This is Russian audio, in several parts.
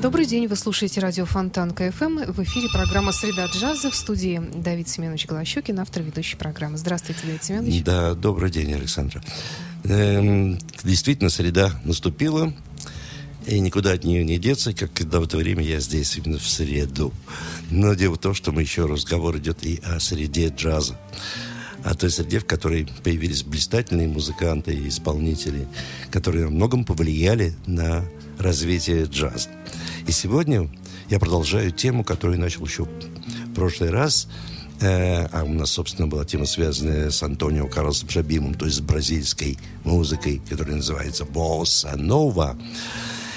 Добрый день, вы слушаете радио Фонтан КФМ. В эфире программа «Среда джаза» в студии Давид Семенович Голощекин, автор ведущей программы. Здравствуйте, Давид Семенович. Да, добрый день, Александра. Эм, действительно, среда наступила, и никуда от нее не деться, как когда в это время я здесь именно в среду. Но дело в том, что мы еще разговор идет и о среде джаза. О той среде, в которой появились блистательные музыканты и исполнители, которые многом повлияли на развитие джаза. И сегодня я продолжаю тему, которую начал еще в прошлый раз. Э, а у нас, собственно, была тема, связанная с Антонио Карлосом Жабимом, то есть с бразильской музыкой, которая называется «Босса Нова».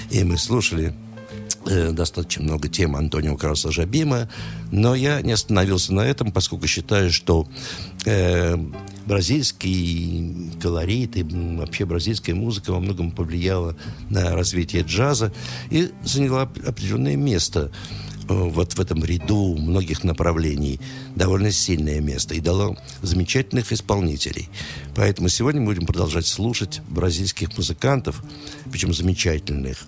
И мы слушали э, достаточно много тем Антонио Карлоса Жабима, но я не остановился на этом, поскольку считаю, что э, бразильский колорит и вообще бразильская музыка во многом повлияла на развитие джаза и заняла определенное место э, вот в этом ряду многих направлений довольно сильное место и дало замечательных исполнителей. Поэтому сегодня мы будем продолжать слушать бразильских музыкантов, причем замечательных.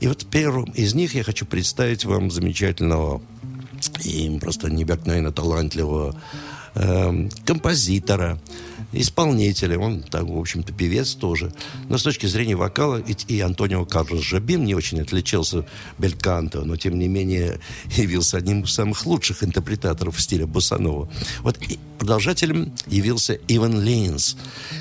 И вот первым из них я хочу представить вам замечательного и просто необыкновенно талантливого э, композитора, исполнителя. Он, так, в общем-то, певец тоже. Но с точки зрения вокала и, и Антонио Карлос Жабим не очень отличался Бельканто, но, тем не менее, явился одним из самых лучших интерпретаторов стиля Босанова. Вот и продолжателем явился Иван Лейнс,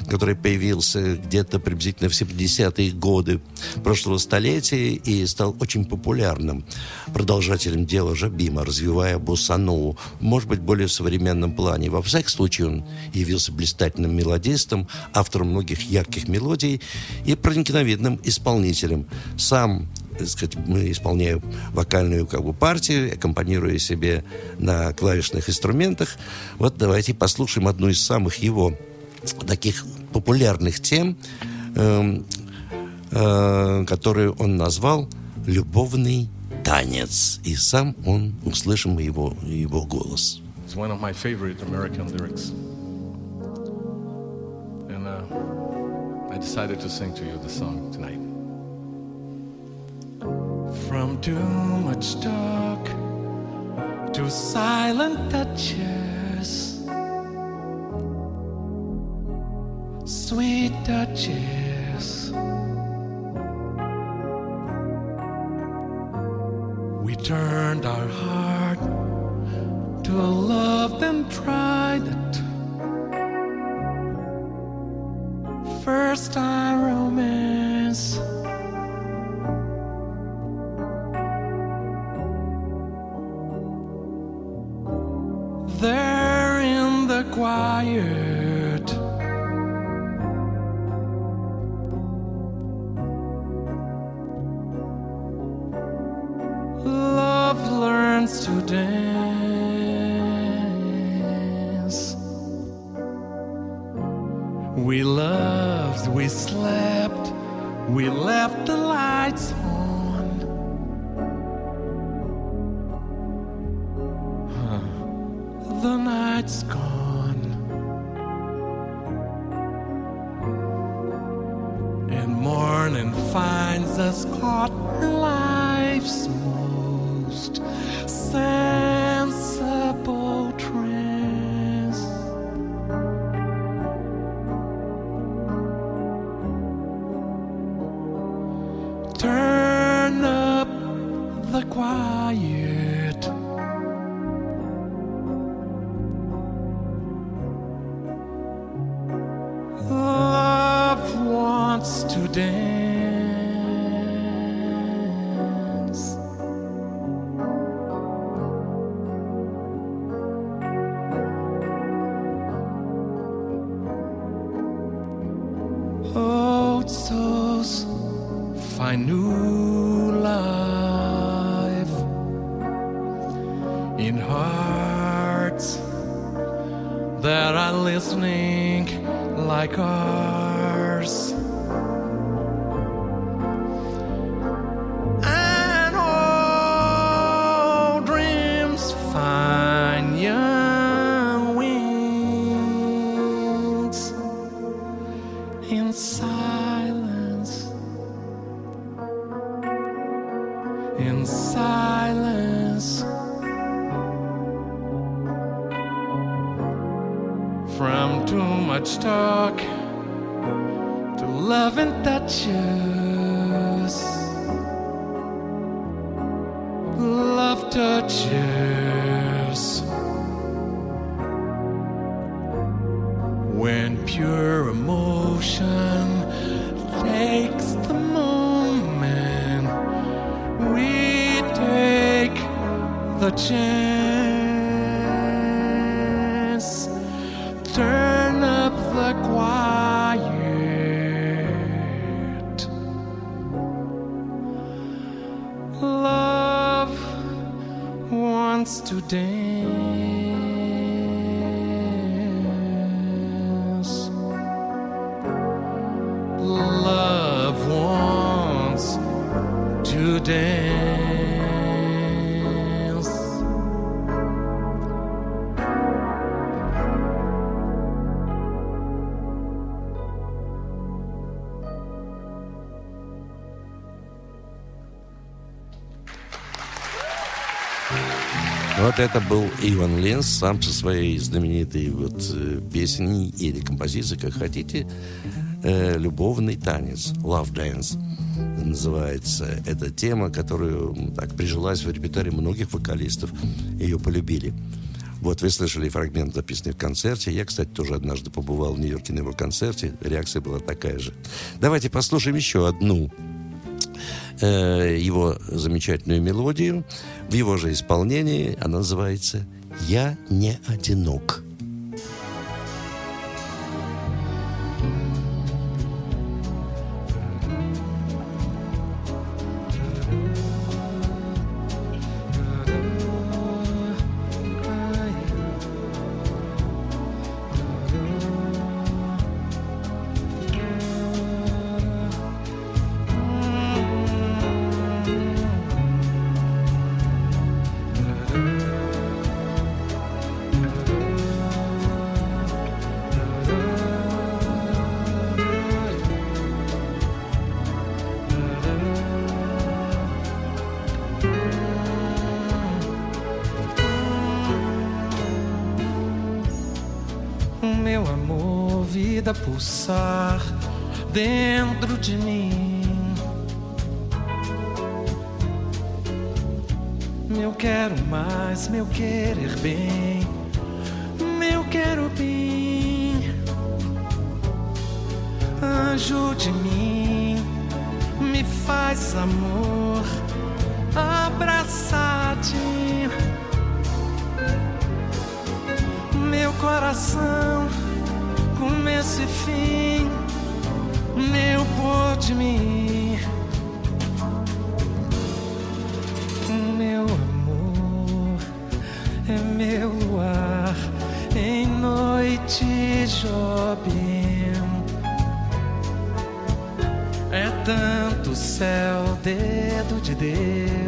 который появился где-то приблизительно в 70-е годы прошлого столетия и стал очень популярным продолжателем дела Жабима, развивая Босанову, может быть, более в современном плане. Во всяком случае, он явился блистательным мелодистом, автором многих ярких мелодий и проникновенным исполнителем. Сам так сказать, мы исполняем вокальную как бы партию, аккомпанируя себе на клавишных инструментах. Вот давайте послушаем одну из самых его таких популярных тем, э, э, которую он назвал «Любовный танец». И сам он, услышим его, его голос. It's one of my favorite American lyrics. And uh, I decided to sing to you the song tonight. From too much talk to silent touches, sweet touches. We turned our heart to love then tried stand. Wants to dance. Вот это был Иван Ленс, сам со своей знаменитой вот э, песней или композицией, как хотите, э, «Любовный танец», «Love Dance» называется. Это тема, которую так прижилась в репертуаре многих вокалистов, ее полюбили. Вот вы слышали фрагмент, записанный в концерте. Я, кстати, тоже однажды побывал в Нью-Йорке на его концерте. Реакция была такая же. Давайте послушаем еще одну э, его замечательную мелодию. В его же исполнении она называется «Я не одинок». Vida pulsar dentro de mim. Meu quero mais, meu querer bem, meu quero bem. Anjo de mim, me faz amor, abraçadinho meu coração, começo e fim, meu pôr de mim, meu amor é meu luar em noite jovem. É tanto céu, dedo de Deus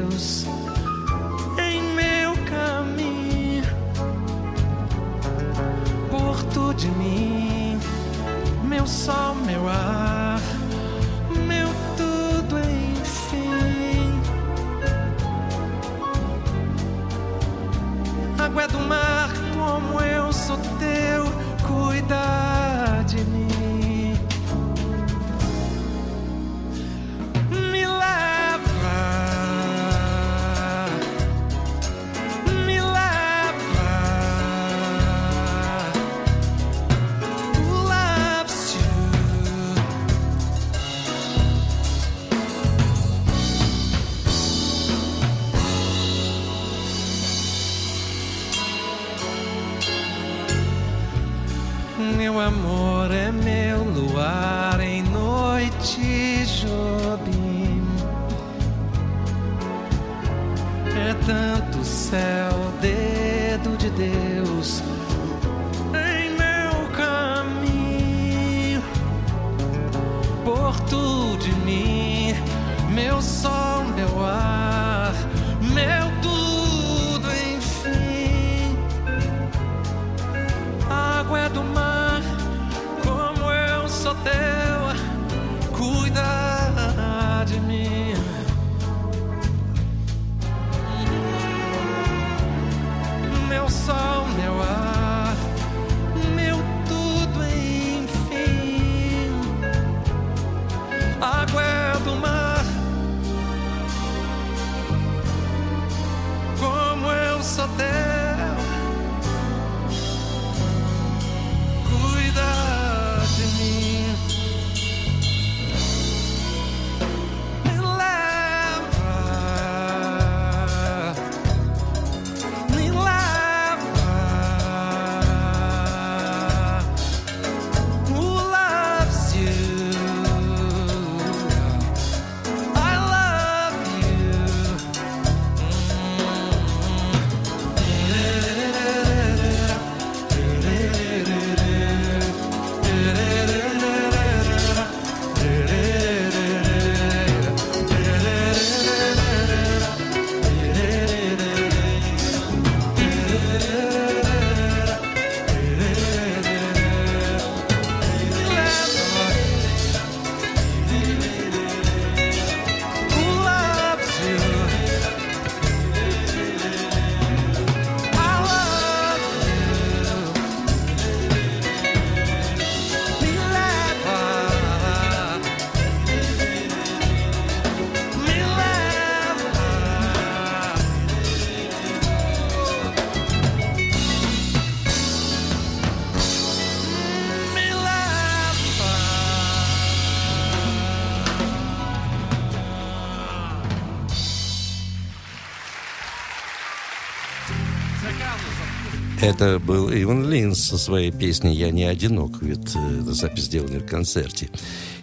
Это был Иван Линс со своей песней «Я не одинок», ведь э, запись сделана в концерте.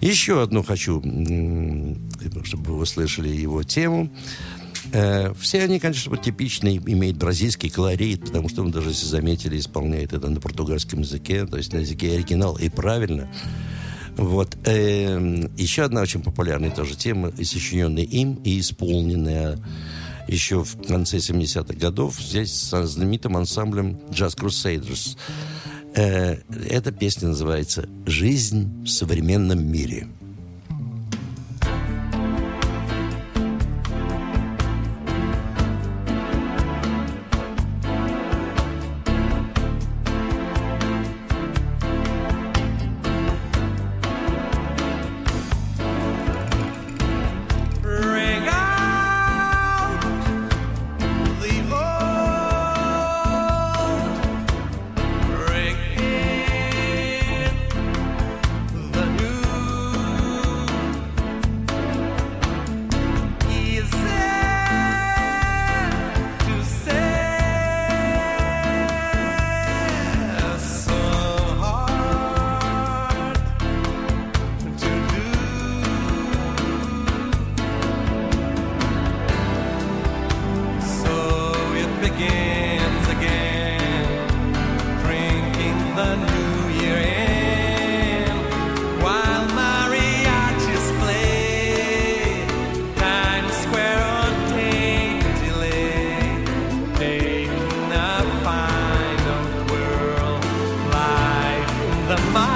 Еще одну хочу, чтобы вы слышали его тему. Э, Все они, конечно, типичные, имеют бразильский колорит, потому что он даже, если заметили, исполняет это на португальском языке, то есть на языке оригинал, и правильно. Вот. Эм, Еще одна очень популярная тоже тема, сочиненная им, и исполненная еще в конце 70-х годов здесь со знаменитым ансамблем Jazz Crusaders. Э, Эта песня называется «Жизнь в современном мире». of.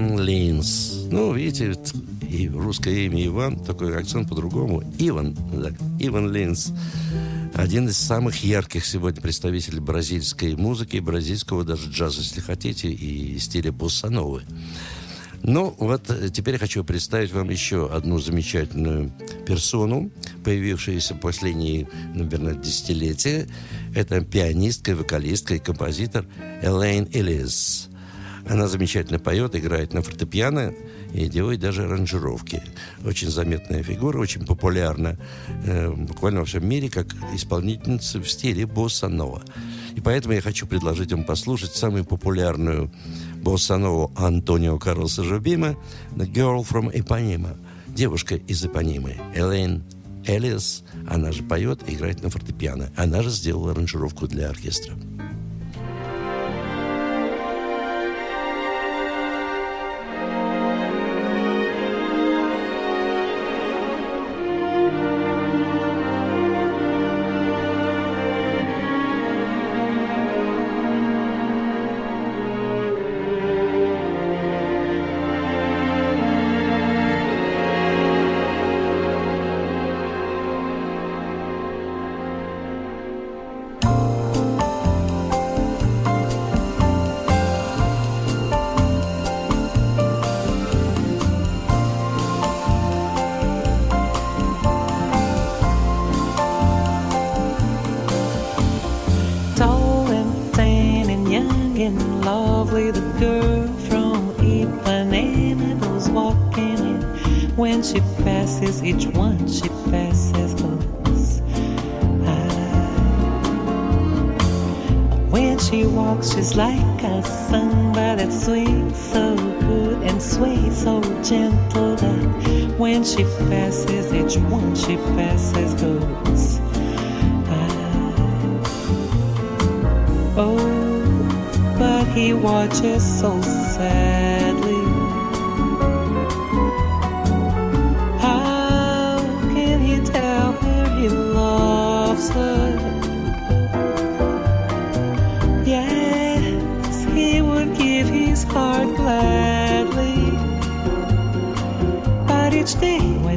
Иван Линс. Ну, видите, и русское имя Иван, такой акцент по-другому. Иван, да, Иван Линс. Один из самых ярких сегодня представителей бразильской музыки, бразильского даже джаза, если хотите, и стиля боссановы. Ну, вот теперь хочу представить вам еще одну замечательную персону, появившуюся последние, наверное, десятилетия. Это пианистка, вокалистка и композитор Элейн Элис. Она замечательно поет, играет на фортепиано и делает даже аранжировки. Очень заметная фигура, очень популярна э, буквально во всем мире, как исполнительница в стиле босса-нова. И поэтому я хочу предложить вам послушать самую популярную боссанову Антонио Карлоса Жубима «The Girl from Ipanema» девушка из Ипанимы, Элейн Элиас, она же поет и играет на фортепиано. Она же сделала аранжировку для оркестра.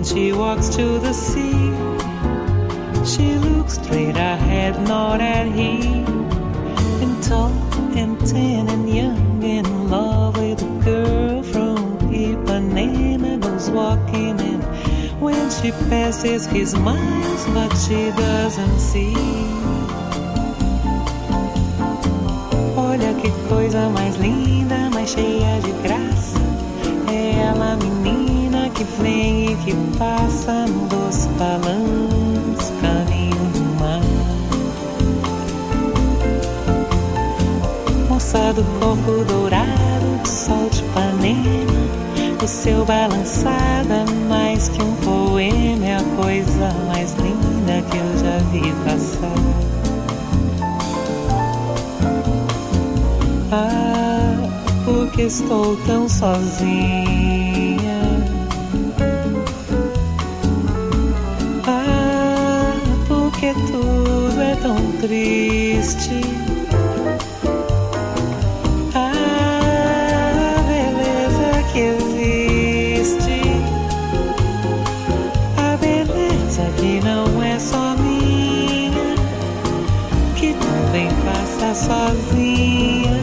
when she walks to the sea. She looks straight ahead, not at him. And tall and tan and young in love with a girl from Ipanema goes walking. in. when she passes, his smiles, but she doesn't see. Olha que coisa mais linda, mais cheia de graça. É ela, menina. Que vem e que passa no doce balanço, caminho do mar. Moça do corpo dourado, do sol de Ipanema o seu balançado é mais que um poema, é a coisa mais linda que eu já vi passar. Ah, porque estou tão sozinha. triste. A beleza que existe, a beleza que não é só minha, que também passa sozinha.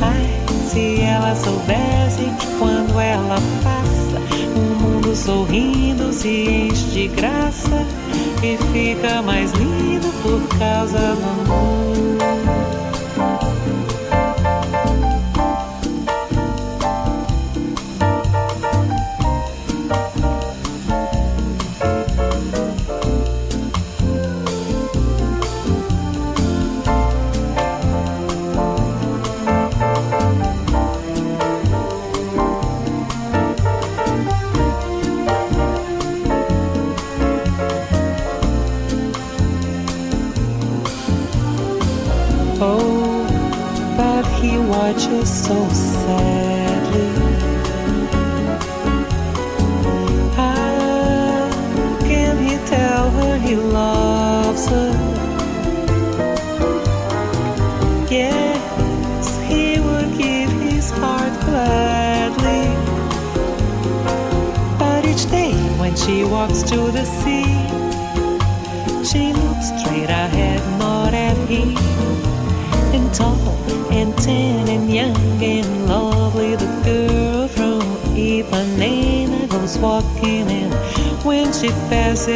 Ai, se ela soubesse que quando ela passa, o mundo sorrindo se enche de graça e fica mais lindo por causa do amor.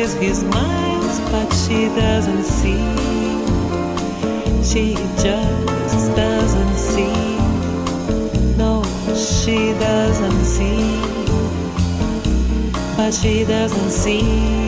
Passes, he smiles, but she doesn't see. She just doesn't see. No, she doesn't see. But she doesn't see.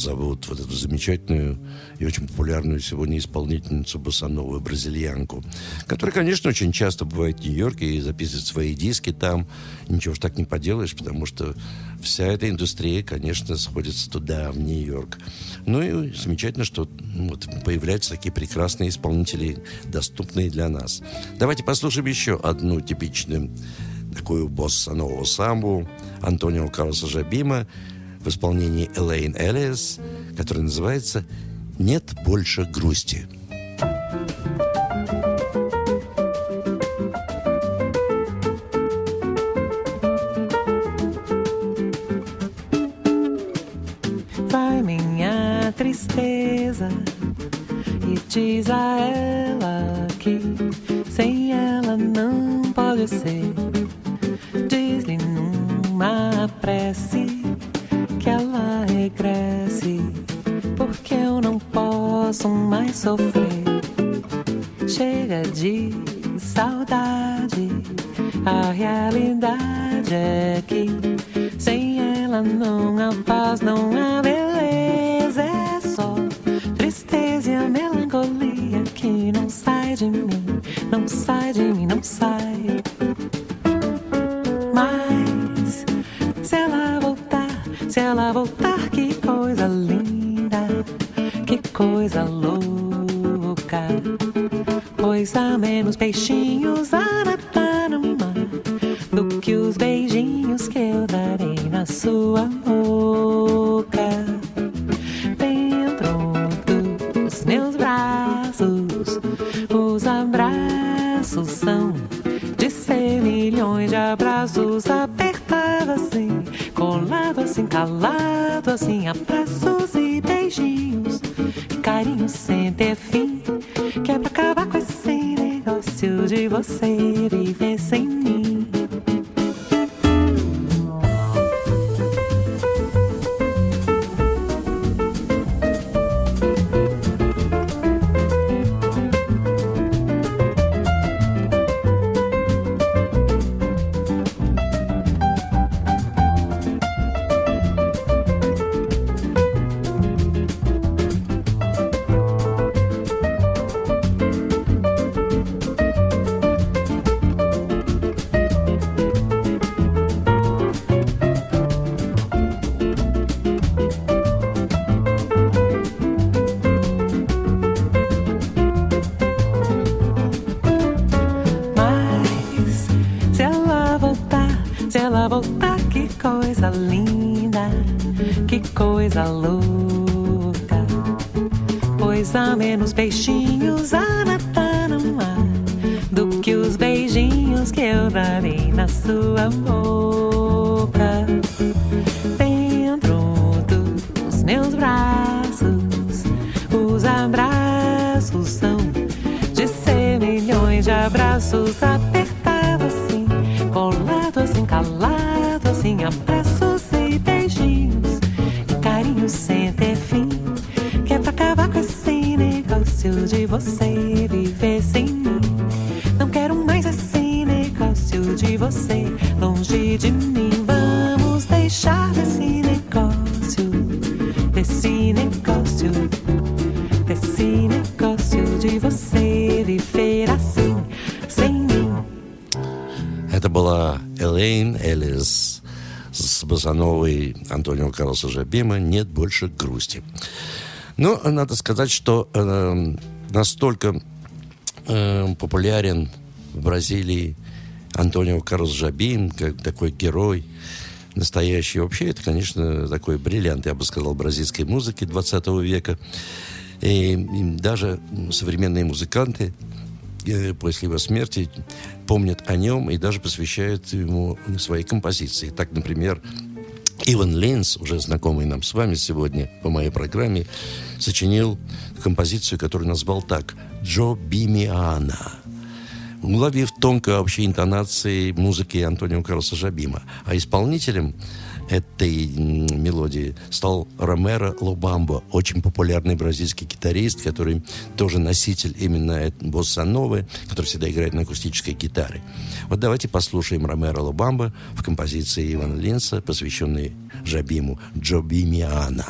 Зовут, вот эту замечательную и очень популярную сегодня исполнительницу босановую бразильянку, которая, конечно, очень часто бывает в Нью-Йорке и записывает свои диски там. Ничего ж так не поделаешь, потому что вся эта индустрия, конечно, сходится туда, в Нью-Йорк. Ну и замечательно, что ну, вот, появляются такие прекрасные исполнители, доступные для нас. Давайте послушаем еще одну типичную такую босса нового самбу Антонио Карлоса Жабима, в исполнении Элейн Элиас, который называется «Нет больше грусти». E diz a ela que sem ela não pode ser. Diz-lhe numa prece sofrer. Chega de saudade, a realidade é que sem ela não há paz, não há beleza, é só tristeza e a melancolia que não sai de mim, não sai de mim, não sai. Mas se ela voltar, se ela voltar, que coisa linda, que coisa louca. Pois há menos peixinhos a nadar no mar do que os beijinhos que eu darei na sua boca. Dentro dos meus braços, os abraços são de ser milhões de abraços apertado assim, colado assim, calado assim, Карлоса Жабима «Нет больше грусти». Но надо сказать, что э, настолько э, популярен в Бразилии Антонио Карлос Жабим, как такой герой, настоящий. Вообще, это, конечно, такой бриллиант, я бы сказал, бразильской музыки 20 века. И, и даже современные музыканты э, после его смерти помнят о нем и даже посвящают ему свои композиции. Так, например, Иван Линс, уже знакомый нам с вами сегодня по моей программе, сочинил композицию, которую назвал так «Джо Бимиана» уловив тонко общей интонации музыки Антонио Карлоса Жабима. А исполнителем этой мелодии стал Ромеро Лобамбо, очень популярный бразильский гитарист, который тоже носитель именно босса-новы, который всегда играет на акустической гитаре. Вот давайте послушаем Ромеро Лобамбо в композиции Ивана Линса, посвященной Жабиму «Джобимиана».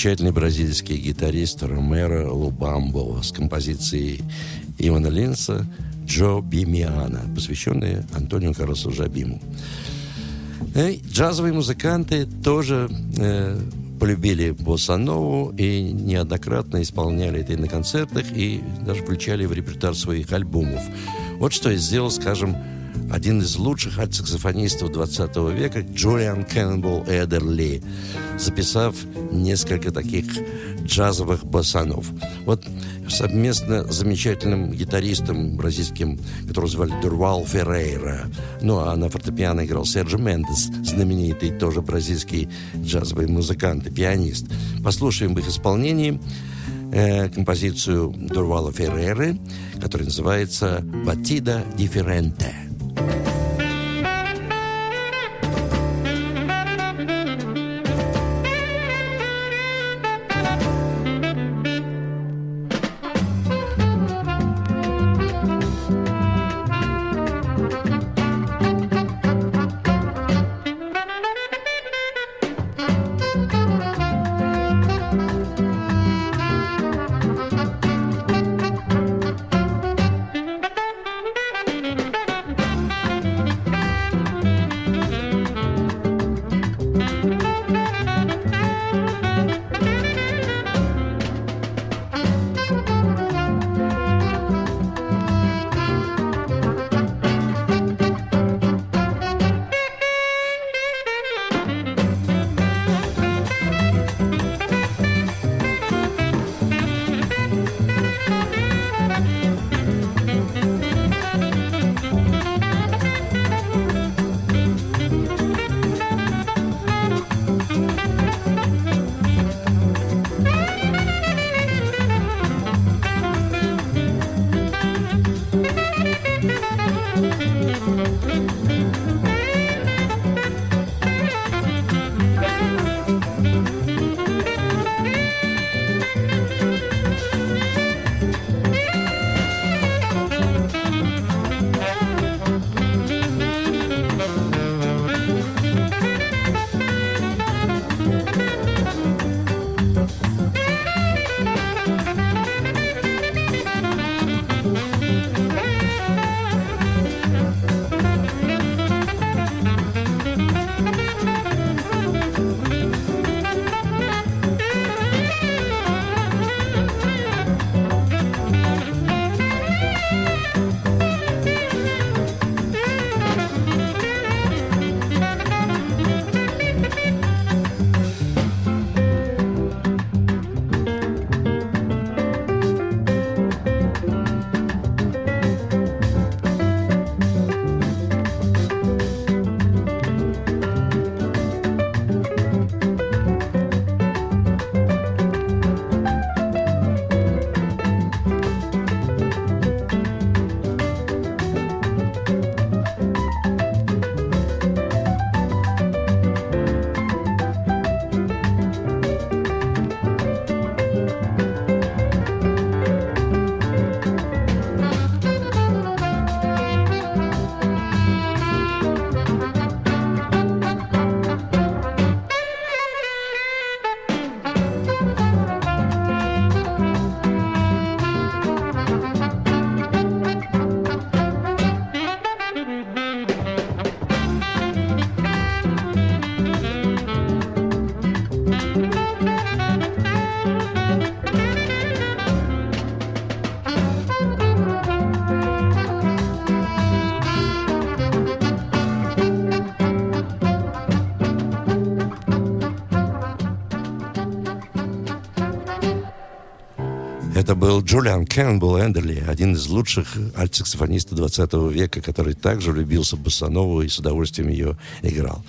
Замечательный бразильский гитарист Ромеро Лубамбо с композицией Ивана Линса «Джо Бимиана», посвященная Антонио Карлосу Жабиму. И джазовые музыканты тоже э, полюбили боссанову и неоднократно исполняли это и на концертах, и даже включали в репертуар своих альбомов. Вот что и сделал, скажем, один из лучших альтсаксофонистов 20 века, Джулиан Кеннебл Эдерли, записав несколько таких джазовых басанов. Вот совместно с замечательным гитаристом бразильским, которого звали Дурвал Феррейра. Ну, а на фортепиано играл Серджо Мендес, знаменитый тоже бразильский джазовый музыкант и пианист. Послушаем в их исполнении э, композицию Дурвала Ферреры, которая называется «Батида дифференте». Это был Джулиан Кэннонболл Эддерли, один из лучших альтсаксофонистов 20 века, который также влюбился в босанову и с удовольствием ее играл.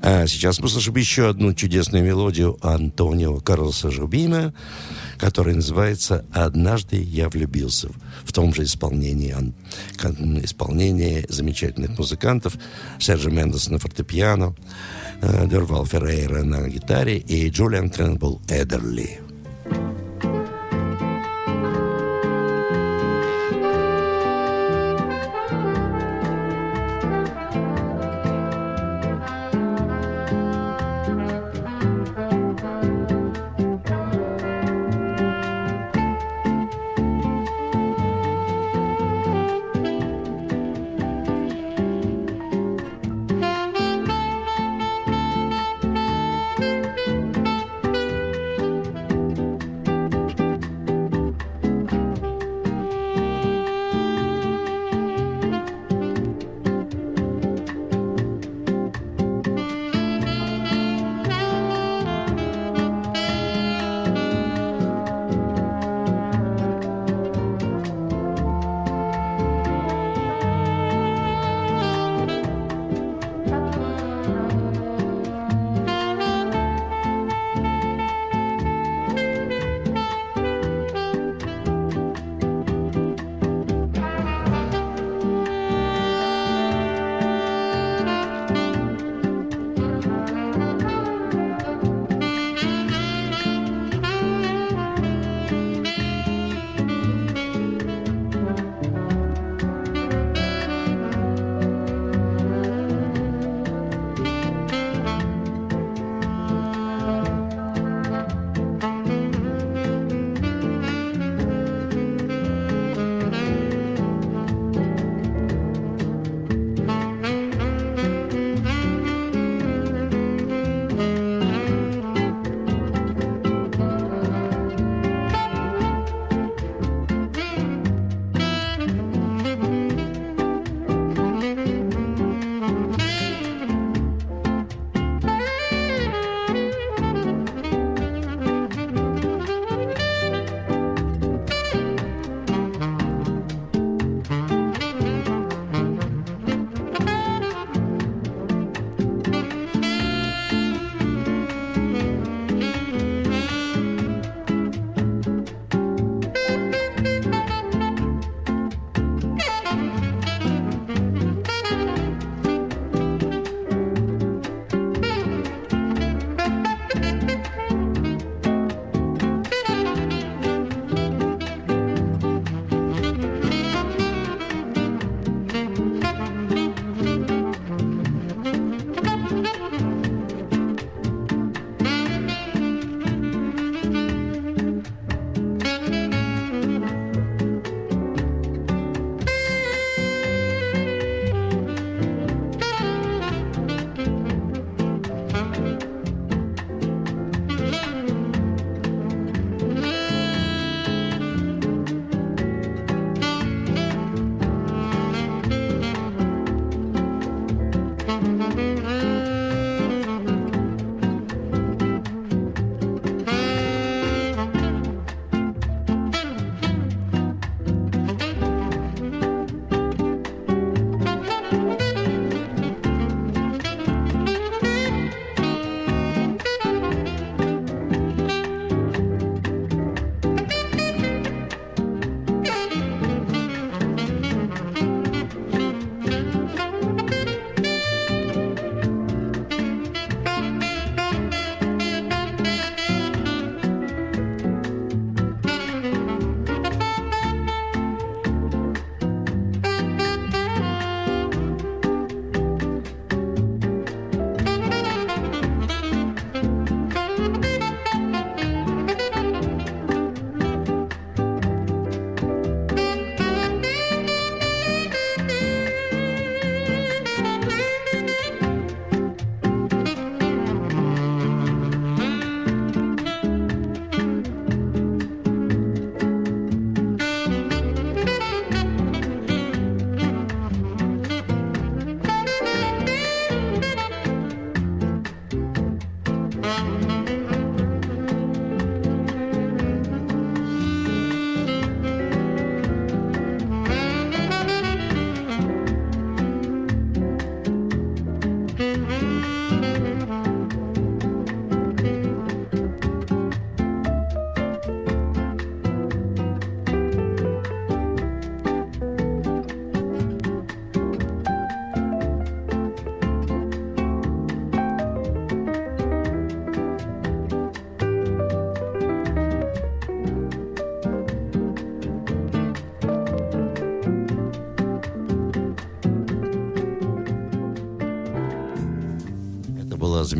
А сейчас мы слышим еще одну чудесную мелодию Антонио Карлоса Жубима, которая называется «Однажды я влюбился». В том же исполнении, исполнении замечательных музыкантов Серджи Мендес на фортепиано, э, Дурвал Феррейра на гитаре и Джулиан Кэннонболл Эддерли.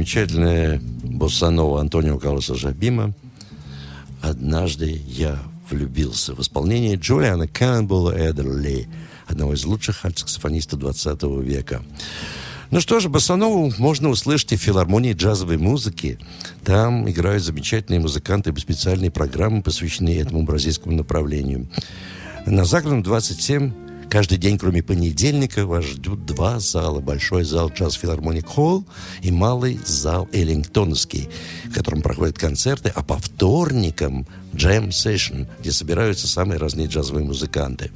Замечательная боссанова Антонио Карлоса Жабима. «Однажды я влюбился» в исполнении Джулиана Кэмпбелла Эдерли, одного из лучших альтсаксофонистов 20 века. Ну что же, Басанову можно услышать и в филармонии джазовой музыки. Там играют замечательные музыканты и специальные программы, посвященные этому бразильскому направлению. На Загородном 27 Каждый день, кроме понедельника, вас ждут два зала. Большой зал Джаз Филармоник Холл и малый зал Эллингтоновский, в котором проходят концерты, а по вторникам Джем Session, где собираются самые разные джазовые музыканты.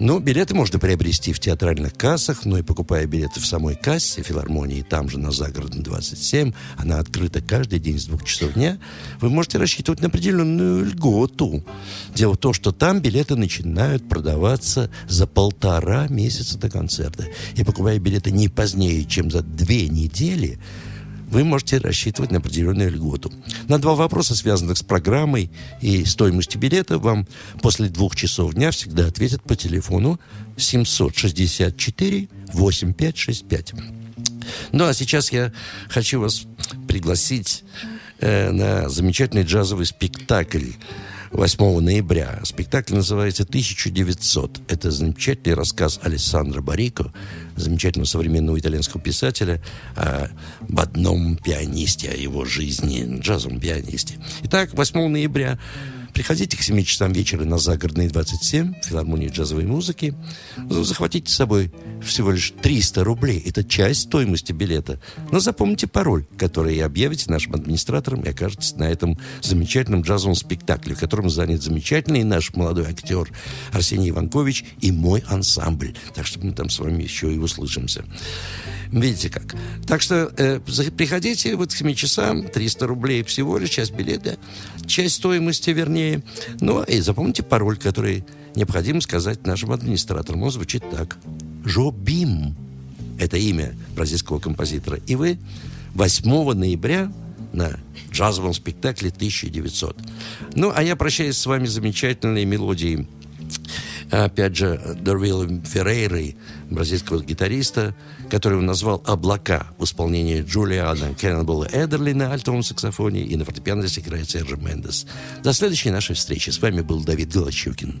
Ну, билеты можно приобрести в театральных кассах, но и покупая билеты в самой кассе филармонии, там же на Загородном 27, она открыта каждый день с двух часов дня, вы можете рассчитывать на определенную льготу. Дело в том, что там билеты начинают продаваться за полтора месяца до концерта. И покупая билеты не позднее, чем за две недели, вы можете рассчитывать на определенную льготу. На два вопроса, связанных с программой и стоимостью билета, вам после двух часов дня всегда ответят по телефону 764 8565. Ну, а сейчас я хочу вас пригласить э, на замечательный джазовый спектакль 8 ноября. Спектакль называется «1900». Это замечательный рассказ Алессандро Барико, замечательного современного итальянского писателя, об одном пианисте, о его жизни, джазовом пианисте. Итак, 8 ноября Приходите к 7 часам вечера на Загородный 27, филармонии джазовой музыки. Захватите с собой всего лишь 300 рублей. Это часть стоимости билета. Но запомните пароль, который объявите нашим администраторам и окажетесь на этом замечательном джазовом спектакле, в котором занят замечательный наш молодой актер Арсений Иванкович и мой ансамбль. Так что мы там с вами еще и услышимся. Видите как. Так что э, приходите вот к 7 часам, 300 рублей всего лишь, часть билета, часть стоимости, вернее. Ну, и запомните пароль, который необходимо сказать нашим администраторам. Он звучит так. Жобим. Это имя бразильского композитора. И вы 8 ноября на джазовом спектакле 1900. Ну, а я прощаюсь с вами замечательной мелодией опять же, Дорвилла Феррейры, бразильского гитариста, который он назвал «Облака» в исполнении Джулиана Кеннебола Эдерли на альтовом саксофоне и на фортепиано здесь играет Серджи Мендес. До следующей нашей встречи. С вами был Давид Голощукин.